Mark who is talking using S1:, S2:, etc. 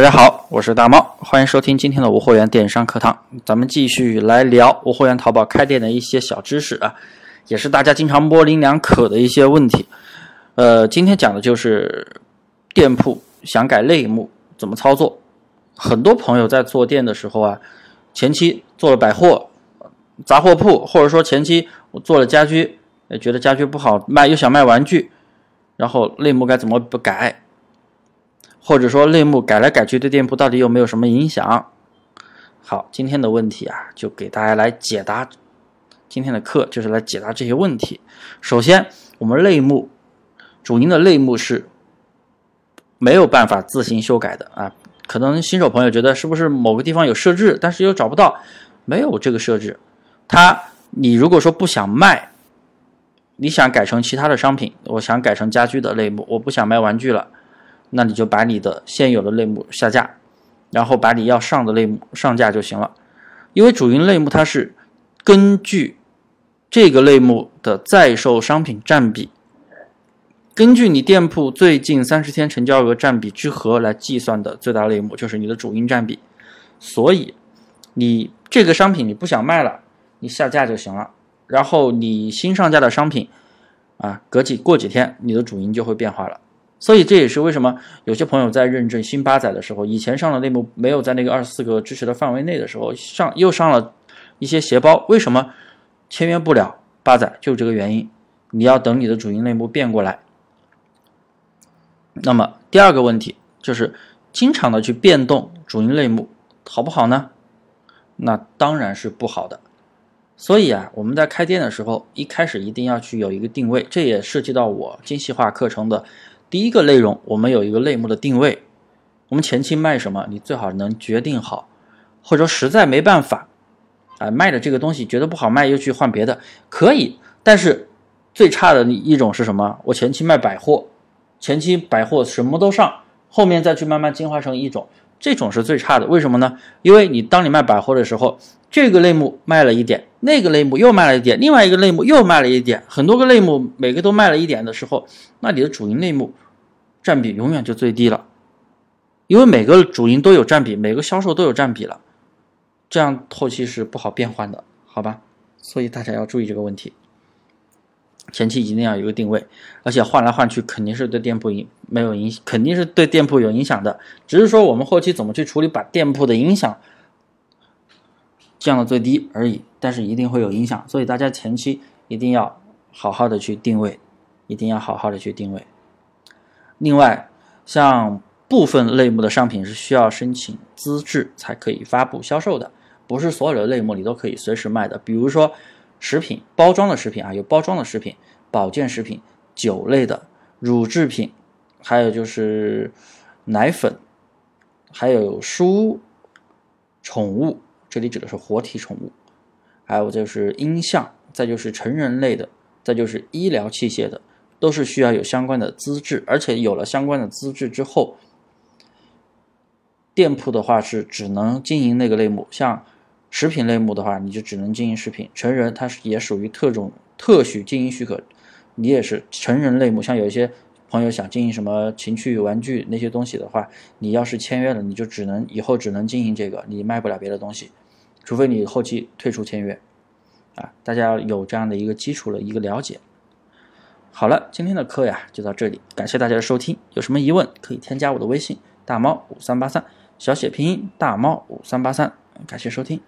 S1: 大家好，我是大猫，欢迎收听今天的无货源电商课堂。咱们继续来聊无货源淘宝开店的一些小知识啊，也是大家经常模棱两可的一些问题。呃，今天讲的就是店铺想改类目怎么操作。很多朋友在做店的时候啊，前期做了百货、杂货铺，或者说前期我做了家居，觉得家居不好卖，又想卖玩具，然后类目该怎么不改？或者说类目改来改去对店铺到底有没有什么影响？好，今天的问题啊，就给大家来解答。今天的课就是来解答这些问题。首先，我们类目主营的类目是没有办法自行修改的啊。可能新手朋友觉得是不是某个地方有设置，但是又找不到，没有这个设置。它，你如果说不想卖，你想改成其他的商品，我想改成家居的类目，我不想卖玩具了。那你就把你的现有的类目下架，然后把你要上的类目上架就行了。因为主营类目它是根据这个类目的在售商品占比，根据你店铺最近三十天成交额占比之和来计算的最大类目，就是你的主营占比。所以你这个商品你不想卖了，你下架就行了。然后你新上架的商品啊，隔几过几天你的主营就会变化了。所以这也是为什么有些朋友在认证新八载的时候，以前上的类目没有在那个二十四个支持的范围内的时候，上又上了一些鞋包，为什么签约不了八载？就这个原因，你要等你的主营类目变过来。那么第二个问题就是，经常的去变动主营类目好不好呢？那当然是不好的。所以啊，我们在开店的时候，一开始一定要去有一个定位，这也涉及到我精细化课程的。第一个内容，我们有一个类目的定位，我们前期卖什么，你最好能决定好，或者说实在没办法，啊，卖的这个东西觉得不好卖，又去换别的，可以。但是最差的一种是什么？我前期卖百货，前期百货什么都上，后面再去慢慢进化成一种，这种是最差的。为什么呢？因为你当你卖百货的时候，这个类目卖了一点，那个类目又卖了一点，另外一个类目又卖了一点，很多个类目每个都卖了一点的时候，那你的主营类目。占比永远就最低了，因为每个主营都有占比，每个销售都有占比了，这样后期是不好变换的，好吧？所以大家要注意这个问题。前期一定要有个定位，而且换来换去肯定是对店铺影没有影，肯定是对店铺有影响的。只是说我们后期怎么去处理，把店铺的影响降到最低而已，但是一定会有影响。所以大家前期一定要好好的去定位，一定要好好的去定位。另外，像部分类目的商品是需要申请资质才可以发布销售的，不是所有的类目你都可以随时卖的。比如说食品包装的食品啊，有包装的食品、保健食品、酒类的、乳制品，还有就是奶粉，还有书、宠物，这里指的是活体宠物，还有就是音像，再就是成人类的，再就是医疗器械的。都是需要有相关的资质，而且有了相关的资质之后，店铺的话是只能经营那个类目。像食品类目的话，你就只能经营食品。成人它是也属于特种特许经营许可，你也是成人类目。像有一些朋友想经营什么情趣玩具那些东西的话，你要是签约了，你就只能以后只能经营这个，你卖不了别的东西，除非你后期退出签约。啊，大家有这样的一个基础的一个了解。好了，今天的课呀就到这里，感谢大家的收听。有什么疑问可以添加我的微信大猫五三八三，小写拼音大猫五三八三。感谢收听。